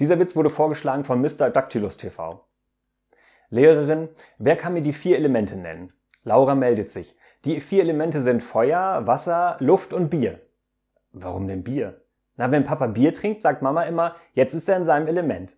Dieser Witz wurde vorgeschlagen von Mr. Dactylus TV. Lehrerin, wer kann mir die vier Elemente nennen? Laura meldet sich. Die vier Elemente sind Feuer, Wasser, Luft und Bier. Warum denn Bier? Na, wenn Papa Bier trinkt, sagt Mama immer, jetzt ist er in seinem Element.